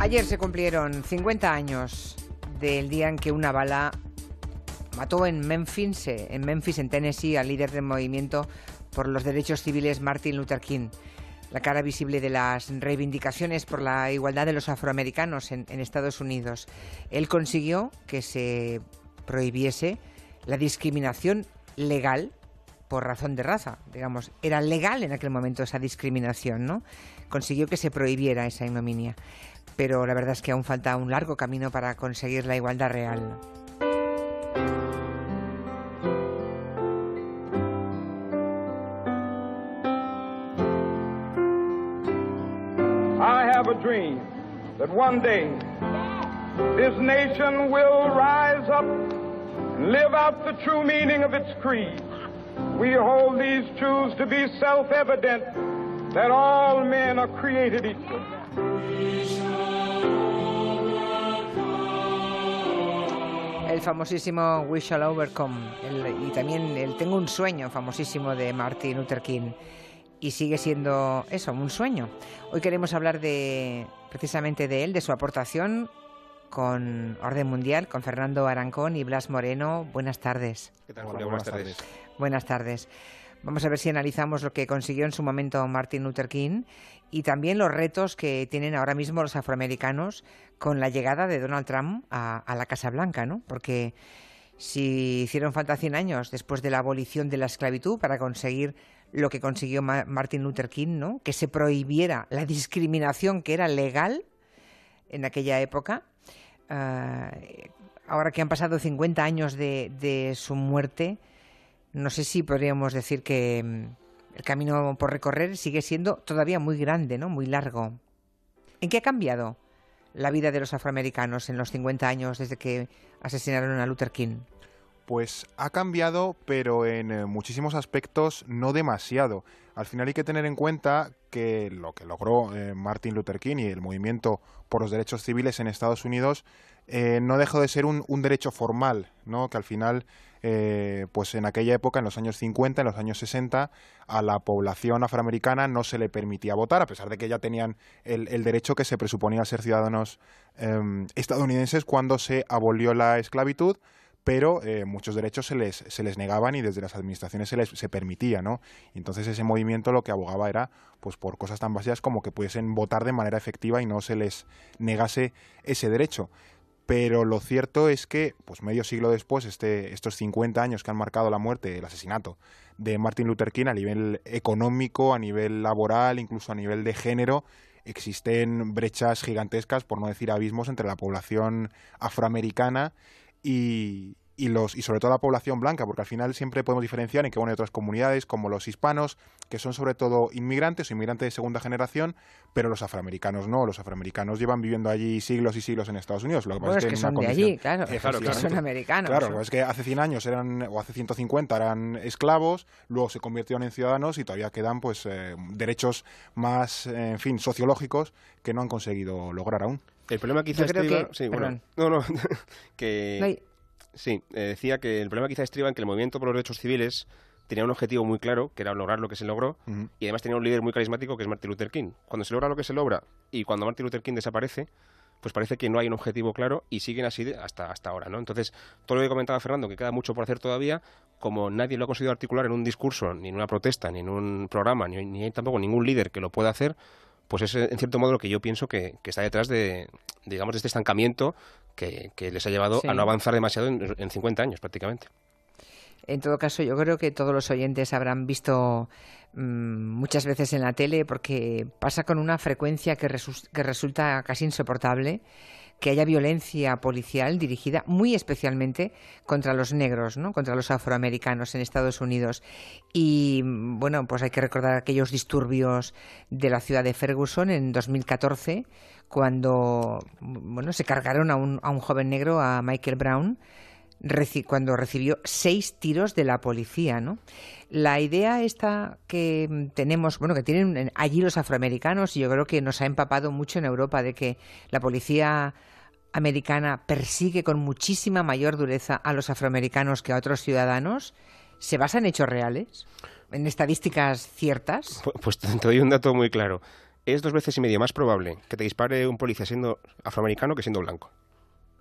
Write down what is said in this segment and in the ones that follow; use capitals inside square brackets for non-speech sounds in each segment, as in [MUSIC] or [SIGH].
Ayer se cumplieron 50 años del día en que una bala mató en Memphis, en Tennessee, al líder del movimiento por los derechos civiles Martin Luther King, la cara visible de las reivindicaciones por la igualdad de los afroamericanos en, en Estados Unidos. Él consiguió que se prohibiese la discriminación legal por razón de raza, digamos, era legal en aquel momento esa discriminación, ¿no? Consiguió que se prohibiera esa ignominia, pero la verdad es que aún falta un largo camino para conseguir la igualdad real. I have a dream that one day this nation will rise up and live out the true meaning of its creed. We hold these truths to be self evident that all men are created equal. El famosísimo We Shall Overcome el- y también el Tengo un sueño famosísimo de Martin Luther King. Y sigue siendo eso, un sueño. Hoy queremos hablar de precisamente de él, de su aportación con Orden Mundial, con Fernando Arancón y Blas Moreno. Buenas tardes. ¿Qué tal, Hola, buenas tardes. Buenas tardes. Vamos a ver si analizamos lo que consiguió en su momento Martin Luther King y también los retos que tienen ahora mismo los afroamericanos con la llegada de Donald Trump a, la Casa Blanca, ¿no? Porque si hicieron falta 100 años después de la abolición de la esclavitud para conseguir lo que consiguió Ma- Martin Luther King, ¿no? Que se prohibiera la discriminación que era legal en aquella época. ah, ahora que han pasado 50 años de, de su muerte, no sé si podríamos decir que mm, el camino por recorrer sigue siendo todavía muy grande, ¿no? Muy largo. ¿En qué ha cambiado la vida de los afroamericanos en los 50 años desde que asesinaron a Luther King? Pues ha cambiado, pero en eh, muchísimos aspectos no demasiado. Al final hay que tener en cuenta que lo que logró eh, Martin Luther King y el movimiento por los derechos civiles en Estados Unidos eh, no dejó de ser un, un derecho formal, ¿no? Que al final, eh, pues en aquella época, en los años 50, en los años 60, a la población afroamericana no se le permitía votar, a pesar de que ya tenían el, derecho que se presuponía ser ciudadanos em, estadounidenses cuando se abolió la esclavitud pero eh, muchos derechos se les, se les negaban y desde las administraciones se les se permitía, ¿no? Entonces ese movimiento lo que abogaba era pues por cosas tan básicas como que pudiesen votar de manera efectiva y no se les negase ese derecho. Pero lo cierto es que, pues medio siglo después, este, estos 50 años que han marcado la muerte, el asesinato de Martin Luther King a nivel económico, a nivel laboral, incluso a nivel de género, existen brechas gigantescas, por no decir abismos, entre la población afroamericana y, y los y sobre todo la población blanca, porque al final siempre podemos diferenciar en que bueno, hay otras comunidades como los hispanos, que son sobre todo inmigrantes o inmigrantes de segunda generación, pero los afroamericanos no, los afroamericanos llevan viviendo allí siglos y siglos en Estados Unidos. Lo que Bueno, pasa es que en una son de allí, claro, Eh, claro, que claro. son americanos. Claro, es que hace 100 años eran, o hace 150 eran esclavos, luego se convirtieron en ciudadanos y todavía quedan pues eh, derechos más, en fin, sociológicos que no han conseguido lograr aún. El problema quizá Yo creo que- Sí, bueno, no, no, [LAUGHS] que... No hay- Sí, eh, decía que el problema quizá estriba en que el movimiento por los derechos civiles tenía un objetivo muy claro, que era lograr lo que se logró, y además tenía un líder muy carismático que es Martin Luther King. Cuando se logra lo que se logra y cuando Martin Luther King desaparece, pues parece que no hay un objetivo claro y siguen así de- hasta, hasta ahora, ¿no? Entonces, todo lo que comentaba Fernando, que queda mucho por hacer todavía, como nadie lo ha conseguido articular en un discurso, ni en una protesta, ni en un programa, ni, ni hay tampoco ningún líder que lo pueda hacer, pues es en cierto modo lo que yo pienso que, que está detrás de, digamos, de este estancamiento que, que les ha llevado Sí. a no avanzar demasiado en, en 50 años prácticamente. En todo caso, yo creo que todos los oyentes habrán visto mm, muchas veces en la tele, porque pasa con una frecuencia que resulta casi insoportable, que haya violencia policial dirigida muy especialmente contra los negros, ¿no? contra los afroamericanos en Estados Unidos. Y bueno, pues hay que recordar aquellos disturbios de la ciudad de Ferguson en 2014, cuando bueno, se cargaron a un, a un joven negro, a Michael Brown, cuando recibió seis tiros de la policía, ¿no? La idea esta que tenemos, bueno, que tienen en- allí los afroamericanos, y yo creo que nos ha empapado mucho en Europa, de que la policía americana persigue con muchísima mayor dureza a los afroamericanos que a otros ciudadanos, ¿se basa en hechos reales? ¿En estadísticas ciertas? Pu- Pues te doy un dato muy claro. es dos veces y medio más probable que te dispare un policía siendo afroamericano que siendo blanco.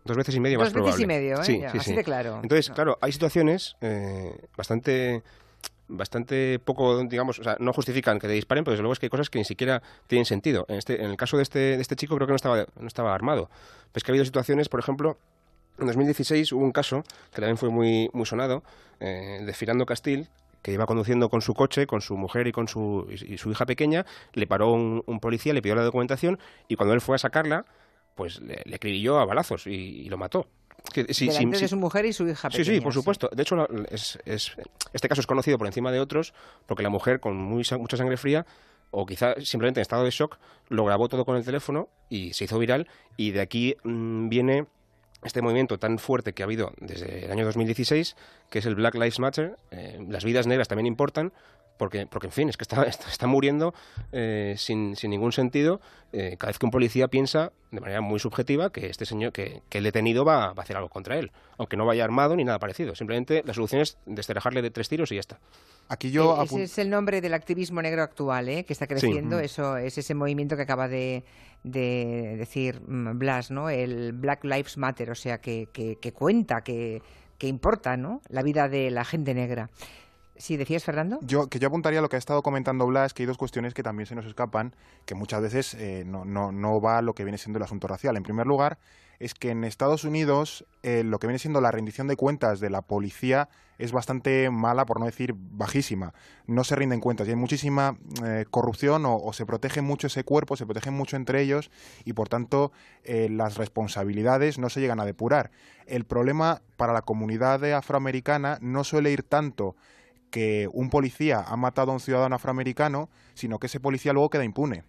Dos veces y medio más probable. Dos veces y medio, ¿eh? Sí, sí, así claro. Entonces, claro, hay situaciones eh, bastante bastante poco, digamos, o sea, no justifican que te disparen, pero desde luego es que hay cosas que ni siquiera tienen sentido. En, este, en el caso de este, de este chico creo que no estaba, no estaba armado. Pues que ha habido situaciones, por ejemplo, en 2016 hubo un caso que también fue muy, muy sonado, eh, de Firando Castil, que iba conduciendo con su coche, con su mujer y con su, y su hija pequeña, le paró un, policía, le pidió la documentación y cuando él fue a sacarla, pues le, le a balazos y, lo mató. Que, de su mujer y su hija pequeña. Sí, sí, por supuesto. De hecho, es, este caso es conocido por encima de otros porque la mujer, con muy, mucha sangre fría, o quizá simplemente en estado de shock, lo grabó todo con el teléfono y se hizo viral y de aquí mm, viene este movimiento tan fuerte que ha habido desde el año 2016, que es el Black Lives Matter. Eh, las vidas negras también importan, porque, porque en fin, es que [LAUGHS] está, está, muriendo eh, sin, sin, ningún sentido eh, cada vez que un policía piensa de manera muy subjetiva que este señor, que, que el detenido va, va, a hacer algo contra él, aunque no vaya armado ni nada parecido. Simplemente la solución es destrejarle de tres tiros y ya está. Aquí yo ese es el nombre del activismo negro actual, ¿eh? que está creciendo. Eso es ese movimiento que acaba de, de decir mm, Blas, ¿no? El Black Lives Matter, o sea, que, que, que cuenta, que, que importa, ¿no? La vida de la gente negra. Sí, decías, Fernando. Yo, que yo apuntaría a lo que ha estado comentando Blas, que hay dos cuestiones que también se nos escapan, que muchas veces eh, no, va a lo que viene siendo el asunto racial. En primer lugar, es que en Estados Unidos eh, lo que viene siendo la rendición de cuentas de la policía es bastante mala, por no decir bajísima. No se rinden cuentas y hay muchísima eh, corrupción o, se protege mucho ese cuerpo, se protege mucho entre ellos y por tanto las responsabilidades no se llegan a depurar. El problema para la comunidad afroamericana no suele ir tanto que un policía ha matado a un ciudadano afroamericano, sino que ese policía luego queda impune.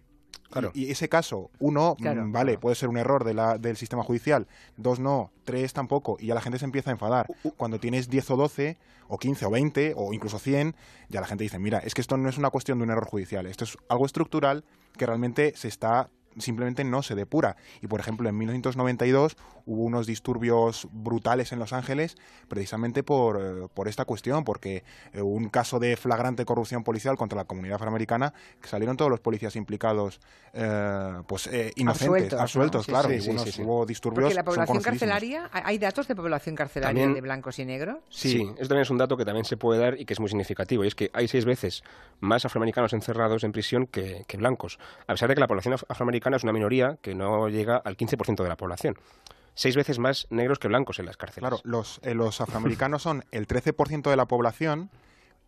Y, ese caso, uno, mm, vale, puede ser un error de la, del sistema judicial, dos no, tres tampoco, y ya la gente se empieza a enfadar. Cuando tienes 10 o 12, o 15 o 20, o incluso 100, ya la gente dice, mira, es que esto no es una cuestión de un error judicial, esto es algo estructural que realmente se está simplemente no se depura. Y por ejemplo, en 1992 hubo unos disturbios brutales en Los Ángeles precisamente por, eh, por esta cuestión, porque eh, un caso de flagrante corrupción policial contra la comunidad afroamericana, que salieron todos los policías implicados eh, pues inocentes, absueltos, claro, y hubo disturbios. Porque la población carcelaria, ¿hay datos de población carcelaria de blancos y negros? Sí. eso también es un dato que también se puede dar y que es muy significativo, y es que hay seis veces más afroamericanos encerrados en prisión que, que blancos, a pesar de que la población afroamericana es una minoría que no llega al 15% de la población. Seis veces más negros que blancos en las cárceles. Claro, los, eh, los afroamericanos son el 13% de la población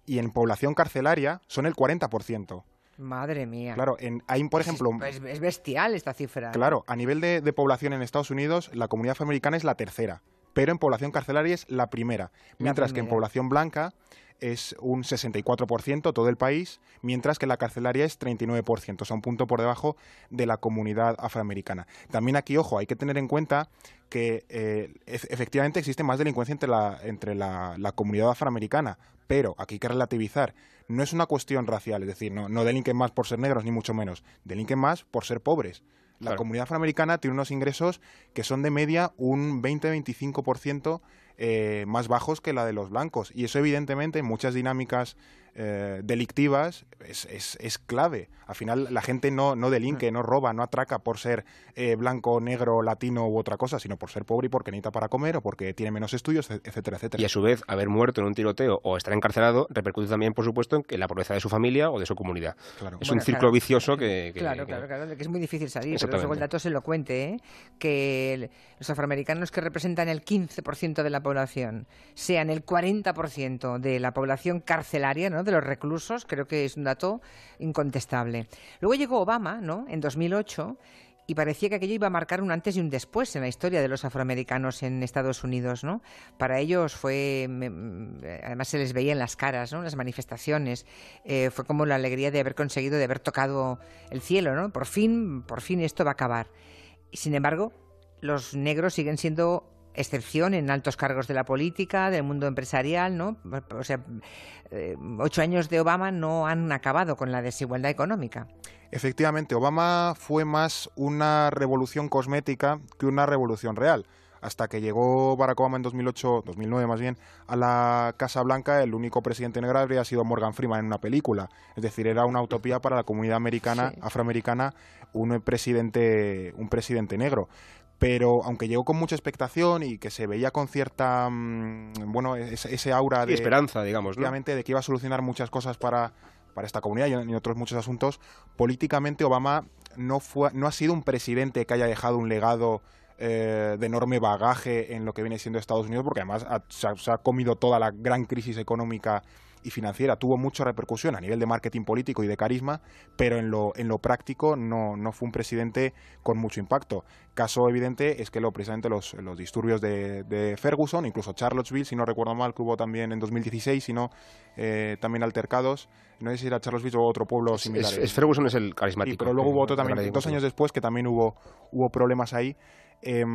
y en población carcelaria son el 40%. Madre mía. Claro, en, hay, por ejemplo... Es, bestial esta cifra. Claro, a nivel de, de, población en Estados Unidos, la comunidad afroamericana es la tercera, pero en población carcelaria es la primera. Mientras que en población blanca es un 64% todo el país, mientras que la carcelaria es 39%, o sea, un punto por debajo de la comunidad afroamericana. También aquí, ojo, hay que tener en cuenta que eh, efectivamente existe más delincuencia entre, la, entre la, comunidad afroamericana, pero aquí hay que relativizar. No es una cuestión racial, es decir, no, no delinquen más por ser negros, ni mucho menos, delinquen más por ser pobres. La comunidad afroamericana tiene unos ingresos que son de media un 20-25% eh, más bajos que la de los blancos. Y eso, evidentemente, en muchas dinámicas eh, delictivas es, es, es, clave. Al final, la gente no, no delinque, no roba, no atraca por ser eh, blanco, negro, latino u otra cosa, sino por ser pobre y porque necesita para comer o porque tiene menos estudios, etcétera, etcétera. Y a su vez, haber muerto en un tiroteo o estar encarcelado repercute también, por supuesto, en la pobreza de su familia o de su comunidad. Es un círculo vicioso que, Claro, claro, claro, que es muy difícil salir. Pero luego el dato es elocuente, ¿eh? que los afroamericanos que representan el 15% de la población sean el 40% de la población carcelaria, ¿no? de los reclusos, creo que es un dato incontestable. Luego llegó Obama, ¿no? En 2008 y parecía que aquello iba a marcar un antes y un después en la historia de los afroamericanos en Estados Unidos, ¿no? Para ellos fue, además se les veía en las caras, ¿no? Las manifestaciones, eh, fue como la alegría de haber conseguido, de haber tocado el cielo, ¿no? Por fin, por fin esto va a acabar. Sin embargo, los negros siguen siendo excepción en altos cargos de la política, del mundo empresarial, ¿no? O sea, eh, ocho años de Obama no han acabado con la desigualdad económica. Efectivamente, Obama fue más una revolución cosmética que una revolución real. hasta que llegó Barack Obama en 2008, 2009 más bien, a la Casa Blanca, el único presidente negro habría sido Morgan Freeman en una película. Es decir, era una utopía para la comunidad americana, afroamericana, un presidente, un presidente negro pero aunque llegó con mucha expectación y que se veía con cierta mm, bueno ese, aura de esperanza digamos obviamente de que iba a solucionar muchas cosas para para esta comunidad y otros muchos asuntos políticamente Obama no fue no ha sido un presidente que haya dejado un legado eh, de enorme bagaje en lo que viene siendo Estados Unidos, porque además se, ha, comido toda la gran crisis económica y financiera. Tuvo mucha repercusión a nivel de marketing político y de carisma, pero en lo, en lo práctico no, no fue un presidente con mucho impacto. Caso evidente es que lo, precisamente los, los disturbios de, Ferguson, incluso Charlottesville, si no recuerdo mal, que hubo también en 2016, sino eh, también altercados. No sé si era Charlottesville o otro pueblo similar. Es, Ferguson es el carismático. pero luego hubo otro también, dos años después, que también hubo, hubo problemas ahí eh,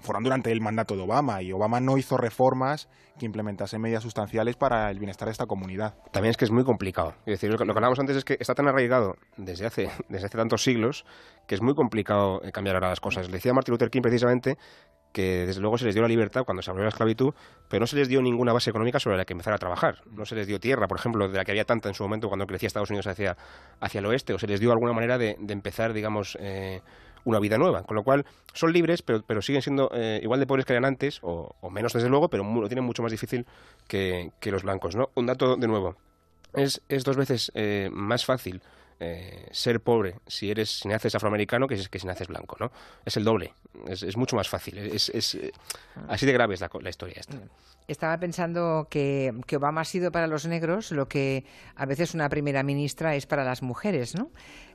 fueron durante el mandato de Obama y Obama no hizo reformas que implementasen medidas sustanciales para el bienestar de esta comunidad. También es que es muy complicado. Es decir, lo que, hablábamos antes es que está tan arraigado desde hace, desde hace tantos siglos que es muy complicado eh, cambiar ahora las cosas. Le decía Martin Luther King precisamente que desde luego se les dio la libertad cuando se abrió la esclavitud, pero no se les dio ninguna base económica sobre la que empezar a trabajar. No se les dio tierra, por ejemplo, de la que había tanta en su momento cuando crecía Estados Unidos hacia, hacia el oeste, o se les dio alguna manera de, empezar, digamos, eh, una vida nueva. Con lo cual, son libres, pero, pero siguen siendo eh, igual de pobres que eran antes, o, menos desde luego, pero lo tienen mucho más difícil que, los blancos. ¿no? Un dato de nuevo. Es, es dos veces eh, más fácil eh, ser pobre si eres si naces afroamericano que, que si naces blanco, ¿no? Es el doble, es, es mucho más fácil, es, es así de grave es la, la historia esta. Estaba pensando que, que, Obama ha sido para los negros lo que a veces una primera ministra es para las mujeres, ¿no?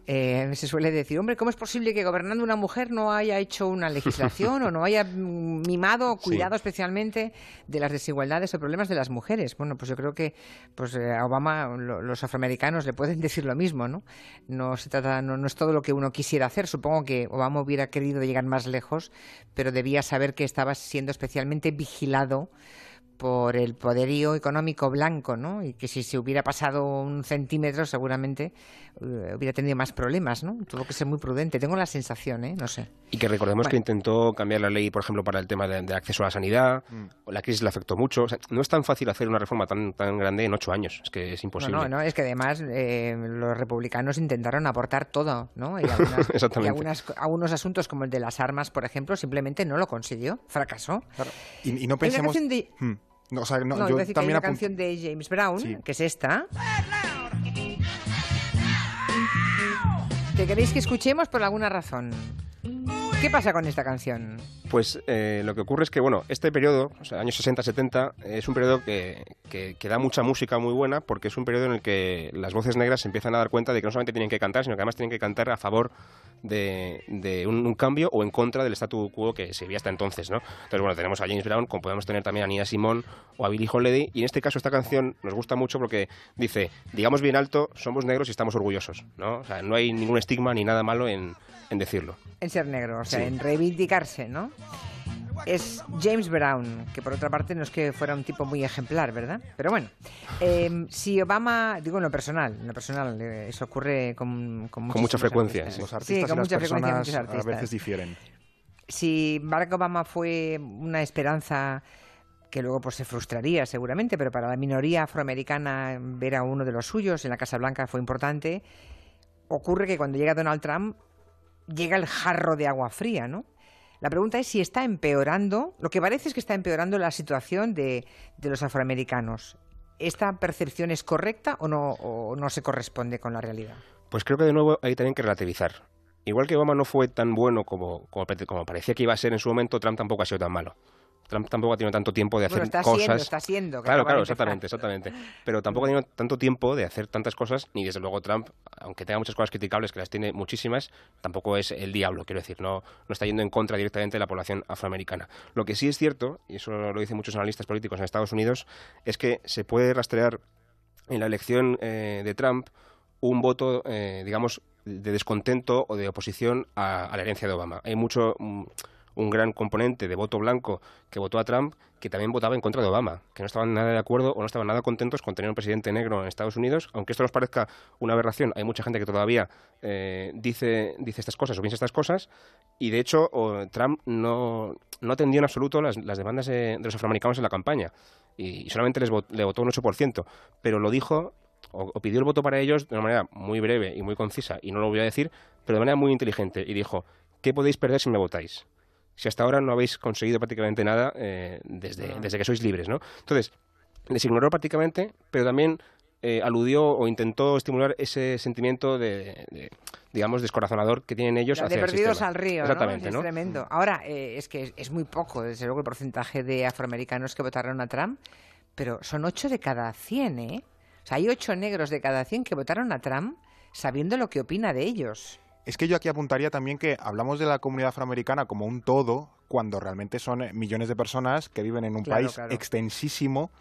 Eh, se suele decir, hombre, ¿cómo es posible que gobernando una mujer no haya hecho una legislación o no haya mimado, cuidado especialmente de las desigualdades o problemas de las mujeres? Bueno, pues yo creo que pues eh, a Obama los afroamericanos le pueden decir lo mismo, ¿no? No se trata, no, no es todo lo que uno quisiera hacer. Supongo que Obama hubiera querido llegar más lejos, pero debía saber que estaba siendo especialmente vigilado por el poderío económico blanco, ¿no? Y que si se hubiera pasado un centímetro seguramente eh, hubiera tenido más problemas, ¿no? Tuvo que ser muy prudente. Tengo la sensación, ¿eh? No sé. Y que recordemos que intentó cambiar la ley, por ejemplo, para el tema de, acceso a la sanidad. Mm. La crisis le afectó mucho. no es tan fácil hacer una reforma tan, tan grande en ocho años. Es que es imposible. No, no, es que además eh, los republicanos intentaron aportar todo, ¿no? Y, [LAUGHS] algunos asuntos como el de las armas, por ejemplo, simplemente no lo consiguió. Fracasó. Y, no pensemos... No, o sea, no, yo también hay una canción de James Brown, que es esta. ¿Te queréis que escuchemos por alguna razón? ¿Qué pasa con esta canción? Pues eh, lo que ocurre es que, bueno, este periodo, o sea, años 60-70, es un periodo que, que, da mucha música muy buena porque es un periodo en el que las voces negras se empiezan a dar cuenta de que no solamente tienen que cantar, sino que además tienen que cantar a favor de, un, cambio o en contra del statu quo que se veía hasta entonces, ¿no? Entonces, bueno, tenemos a James Brown, como podemos tener también a Nina Simone o a Billie Holiday, y en este caso esta canción nos gusta mucho porque dice, digamos bien alto, somos negros y estamos orgullosos, ¿no? O sea, no hay ningún estigma ni nada malo en, decirlo. En ser negro, sea, en reivindicarse, ¿no? es James Brown, que por otra parte no es que fuera un tipo muy ejemplar, ¿verdad? Pero bueno, em, si Obama, digo en lo personal, en lo personal, eh, eso ocurre con, con, mucha frecuencia. Los artistas sí, con mucha frecuencia a veces difieren. Si Barack Obama fue una esperanza que luego pues se frustraría seguramente, pero para la minoría afroamericana ver a uno de los suyos en la Casa Blanca fue importante. Ocurre que cuando llega Donald Trump llega el jarro de agua fría, ¿no? La pregunta es si está empeorando, lo que parece es que está empeorando la situación de, los afroamericanos. ¿Esta percepción es correcta o no, o no se corresponde con la realidad? Pues creo que de nuevo hay también que relativizar. Igual que Obama no fue tan bueno como, como, como, parecía que iba a ser en su momento, Trump tampoco ha sido tan malo. Trump tampoco ha tenido tanto tiempo de hacer está cosas. Siendo, está siendo. Claro, claro, exactamente, exactamente. Pero tampoco ha tenido tanto tiempo de hacer tantas cosas, ni desde luego Trump, aunque tenga muchas cosas criticables, que las tiene muchísimas, tampoco es el diablo, quiero decir, no, no está yendo en contra directamente de la población afroamericana. Lo que sí es cierto, y eso lo dicen muchos analistas políticos en Estados Unidos, es que se puede rastrear en la elección eh, de Trump un voto, eh, digamos, de descontento o de oposición a, la herencia de Obama. Hay mucho. Un gran componente de voto blanco que votó a Trump que también votaba en contra de Obama, que no estaban nada de acuerdo o no estaban nada contentos con tener un presidente negro en Estados Unidos, aunque esto nos parezca una aberración, hay mucha gente que todavía eh, dice, dice estas cosas o piensa estas cosas, y de hecho Trump no, no atendió en absoluto las, demandas de, los afroamericanos en la campaña, y, solamente les le votó un 8%, pero lo dijo o, pidió el voto para ellos de una manera muy breve y muy concisa, y no lo voy a decir, pero de manera muy inteligente, y dijo, ¿qué podéis perder si me votáis? Si hasta ahora no habéis conseguido prácticamente nada eh, desde, desde que sois libres, ¿no? Entonces, les ignoró prácticamente, pero también eh, aludió o intentó estimular ese sentimiento de, digamos, descorazonador que tienen ellos hacia de perdidos al río, Exactamente, ¿no? Es tremendo. Ahora, eh, es que es, muy poco, desde luego, el porcentaje de afroamericanos que votaron a Trump, pero son ocho de cada cien, ¿eh? O sea, hay ocho negros de cada cien que votaron a Trump sabiendo lo que opina de ellos. Es que yo aquí apuntaría también que hablamos de la comunidad afroamericana como un todo, cuando realmente son eh, millones de personas que viven en un país extensísimo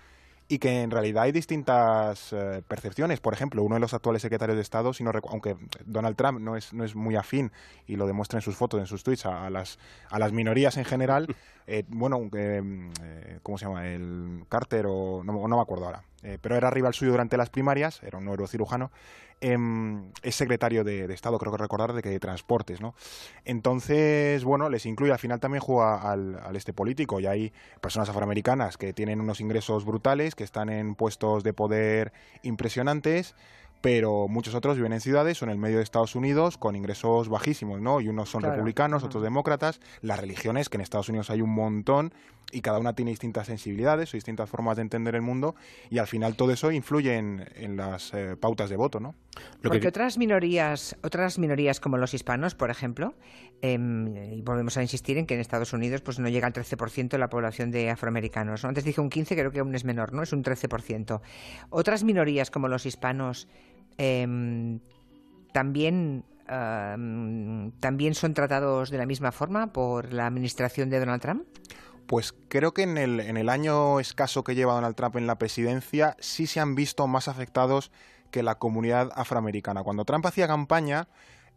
y que en realidad hay distintas eh, percepciones. Por ejemplo, uno de los actuales secretarios de Estado, si aunque Donald Trump no es, no es muy afín y lo demuestra en sus fotos, en sus tweets, a, las, a las minorías en general, [LAUGHS] eh, bueno, ¿cómo se llama? El Carter o no, no me acuerdo ahora, pero era rival suyo durante las primarias, era un neurocirujano, Em, es secretario de, Estado, creo que recordar, de que de Transportes, ¿no? Entonces, bueno, les incluye, al final también juega al, este político y hay personas afroamericanas que tienen unos ingresos brutales, que están en puestos de poder impresionantes, pero muchos otros viven en ciudades o en el medio de Estados Unidos con ingresos bajísimos, ¿no? Y unos son republicanos, otros demócratas, las religiones, que en Estados Unidos hay un montón y cada una tiene distintas sensibilidades o distintas formas de entender el mundo y al final todo eso influye en, las eh, pautas de voto, ¿no? Porque otras minorías, otras minorías como los hispanos, por ejemplo, em, y volvemos a insistir en que en Estados Unidos pues no llega al 13% de la población de afroamericanos. Antes dije un 15, creo que aún es menor, ¿no? Es un 13%. Otras minorías como los hispanos Em, también, también son tratados de la misma forma por la administración de Donald Trump. Pues creo que en el, en el año escaso que lleva Donald Trump en la presidencia sí se han visto más afectados que la comunidad afroamericana. Cuando Trump hacía campaña,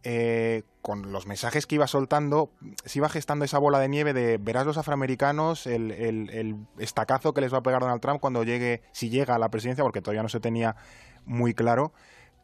eh, con los mensajes que iba soltando, se iba gestando esa bola de nieve de verás los afroamericanos, el, el, el, estacazo que les va a pegar Donald Trump cuando llegue, si llega a la presidencia, porque todavía no se tenía muy claro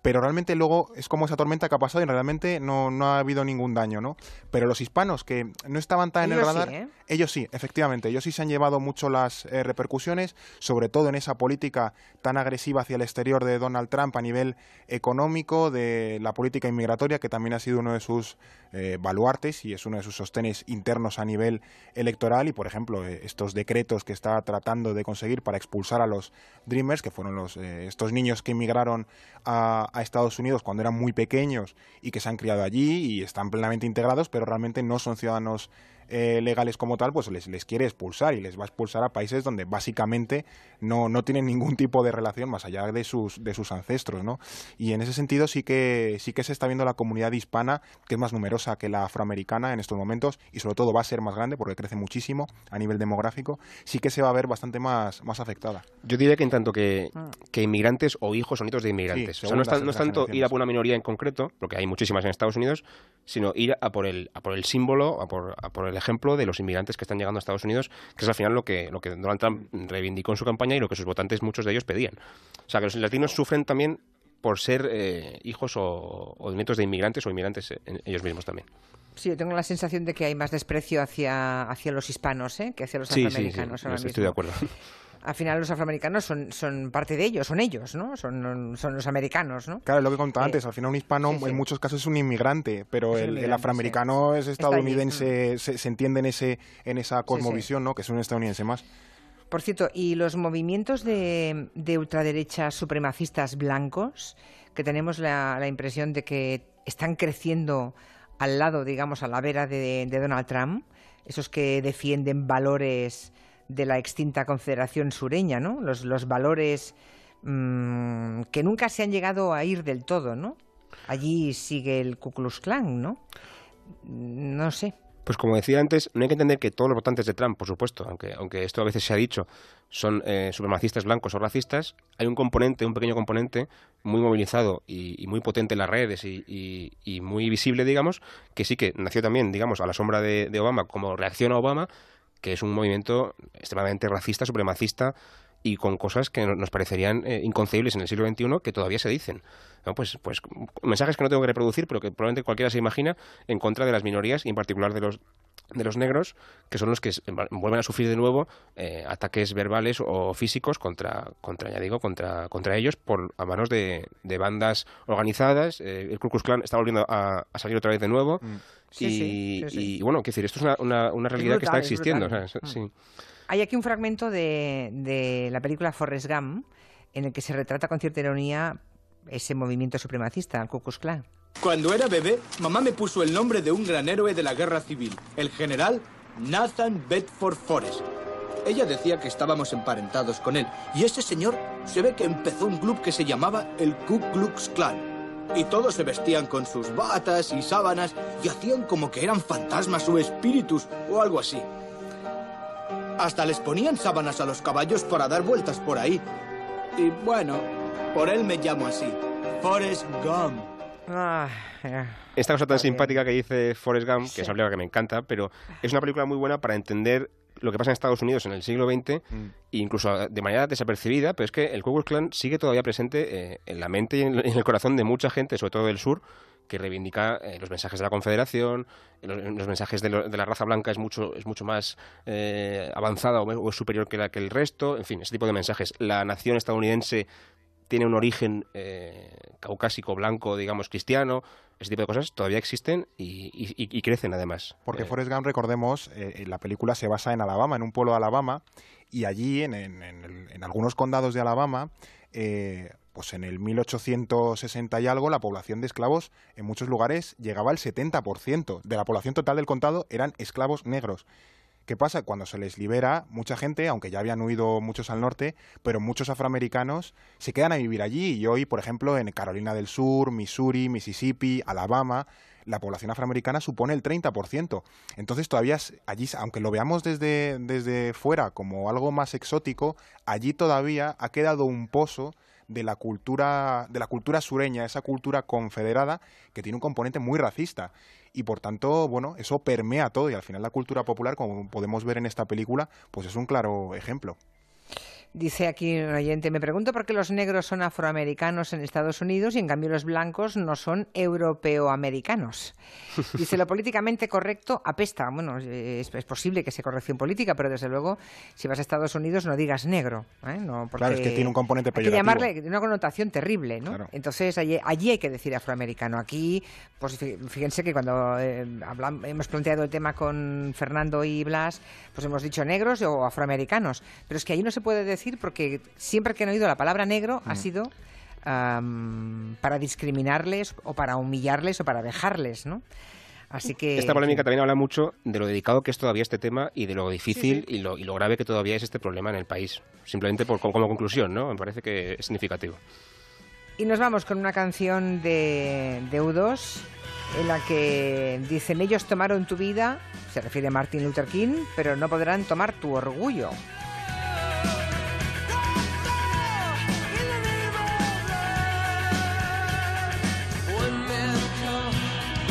pero realmente luego es como esa tormenta que ha pasado y realmente no, no ha habido ningún daño, ¿no? Pero los hispanos que no estaban tan en el radar, ¿eh? Ellos sí, efectivamente, ellos sí se han llevado mucho las eh, repercusiones, sobre todo en esa política tan agresiva hacia el exterior de Donald Trump a nivel económico, de la política inmigratoria, que también ha sido uno de sus eh, baluartes y es uno de sus sostenes internos a nivel electoral. Y, por ejemplo, estos decretos que está tratando de conseguir para expulsar a los Dreamers, que fueron los, estos niños que inmigraron a Estados Unidos cuando eran muy pequeños y que se han criado allí y están plenamente integrados, pero realmente no son ciudadanos eh, legales como tal, pues les, les quiere expulsar y les va a expulsar a países donde básicamente no, no tienen ningún tipo de relación más allá de sus, de sus ancestros, ¿no? Y en ese sentido sí que, sí que se está viendo la comunidad hispana, que es más numerosa que la afroamericana en estos momentos y sobre todo va a ser más grande porque crece muchísimo a nivel demográfico, sí que se va a ver bastante más, más afectada. Yo diría que en tanto que, ah. que inmigrantes o hijos o nietos de inmigrantes. o sea, no, es, tanto ir a por una minoría en concreto, porque hay muchísimas en Estados Unidos, sino ir a por el, a por el símbolo, a por, a por el ejemplo de los inmigrantes que están llegando a Estados Unidos, que es al final lo que, lo que Donald Trump reivindicó en su campaña y lo que sus votantes, muchos de ellos, pedían. O sea, que los latinos sufren también por ser eh, hijos o, nietos de inmigrantes o inmigrantes ellos mismos también. Sí, yo tengo la sensación de que hay más desprecio hacia, hacia los hispanos ¿eh? que hacia los afroamericanos. Sí, sí, estoy de acuerdo [LAUGHS] al final los afroamericanos son, son parte de ellos, son ellos, ¿no? Son, son los americanos, ¿no? Claro, lo que contaba antes, al final un hispano en muchos casos es un inmigrante, pero el, afroamericano es estadounidense, se, entiende en, ese, en esa cosmovisión, ¿no? Que es un estadounidense más. Por cierto, ¿y los movimientos de, de ultraderecha supremacistas blancos, que tenemos la, la, impresión de que están creciendo al lado, digamos, a la vera de, de Donald Trump, esos que defienden valores de la extinta Confederación Sureña, ¿no? Los, los valores mm, que nunca se han llegado a ir del todo, ¿no? Allí sigue el Ku Klux Klan, ¿no? No sé. Pues como decía antes, no hay que entender que todos los votantes de Trump, por supuesto, aunque, aunque esto a veces se ha dicho, son eh, supremacistas blancos o racistas, hay un componente, un pequeño componente muy movilizado y, muy potente en las redes y, muy visible, digamos, que sí que nació también, digamos, a la sombra de, Obama como reacción a Obama, que es un movimiento extremadamente racista, supremacista, y con cosas que nos parecerían eh, inconcebibles en el siglo XXI que todavía se dicen. Pues, pues mensajes que no tengo que reproducir, pero que probablemente cualquiera se imagina en contra de las minorías y en particular de los de los negros, que son los que vuelven a sufrir de nuevo eh, ataques verbales o físicos contra, contra ya digo, contra, contra ellos por a manos de, de bandas organizadas. Eh, el Ku Klux Klan está volviendo a, salir otra vez de nuevo. Mm. y, bueno, quiero decir, esto es una, una, realidad que está existiendo. Mm. Hay aquí un fragmento de, la película Forrest Gump en el que se retrata con cierta ironía ese movimiento supremacista, el Ku Klux Klan. Cuando era bebé, mamá me puso el nombre de un gran héroe de la guerra civil, el general Nathan Bedford Forrest. Ella decía que estábamos emparentados con él, y ese señor se ve que empezó un club que se llamaba el Ku Klux Klan. Y todos se vestían con sus batas y sábanas y hacían como que eran fantasmas o espíritus o algo así. Hasta les ponían sábanas a los caballos para dar vueltas por ahí. Y bueno, por él me llamo así, Forrest Gump. Ah, Esta cosa tan simpática que dice Forrest Gump, que es una película que me encanta, pero es una película muy buena para entender lo que pasa en Estados Unidos en el siglo XX, mm. incluso de manera desapercibida, pero es que el Ku Klux Klan sigue todavía presente eh, en la mente y en, el corazón de mucha gente, sobre todo del sur, que reivindica eh, los mensajes de la Confederación, los, mensajes de, la raza blanca es mucho, es mucho más eh, avanzada o, o, superior que, la, que el resto, en fin, ese tipo de mensajes. La nación estadounidense tiene un origen eh, caucásico, blanco, digamos, cristiano, ese tipo de cosas todavía existen y, crecen además. Porque eh, Forrest Gump, recordemos, eh, la película se basa en Alabama, en un pueblo de Alabama, y allí, en, en, algunos condados de Alabama, pues en el 1860 y algo, la población de esclavos en muchos lugares llegaba al 70%. De la población total del condado eran esclavos negros. ¿Qué pasa? Cuando se les libera, mucha gente, aunque ya habían huido muchos al norte, pero muchos afroamericanos se quedan a vivir allí. Y hoy, por ejemplo, en Carolina del Sur, Missouri, Mississippi, Alabama, la población afroamericana supone el 30%. Entonces todavía allí, aunque lo veamos desde, desde fuera como algo más exótico, allí todavía ha quedado un pozo de la cultura de la cultura sureña, esa cultura confederada que tiene un componente muy racista y por tanto, bueno, eso permea todo y al final la cultura popular, como podemos ver en esta película, pues es un claro ejemplo. Dice aquí un oyente, me pregunto por qué los negros son afroamericanos en Estados Unidos y en cambio los blancos no son europeoamericanos. [LAUGHS] Dice, lo políticamente correcto apesta. Bueno, es, posible que sea corrección política, pero desde luego, si vas a Estados Unidos no digas negro. ¿eh? No, porque claro, es que tiene un componente peyorativo. Hay que llamarle una connotación terrible, ¿no? Entonces, allí, hay que decir afroamericano. Aquí, pues fíjense que cuando eh, hemos planteado el tema con Fernando y Blas, pues hemos dicho negros o afroamericanos. Pero es que ahí no se puede decir porque siempre que han oído la palabra negro ha mm. sido para discriminarles o para humillarles o para dejarles, ¿no? Así que esta polémica también habla mucho de lo dedicado que es todavía este tema y de lo difícil Y, lo, grave que todavía es este problema en el país. Simplemente por, como, conclusión, ¿no? Me parece que es significativo. Y nos vamos con una canción de, de U2 en la que dicen ellos tomaron tu vida, se refiere a Martin Luther King, pero no podrán tomar tu orgullo.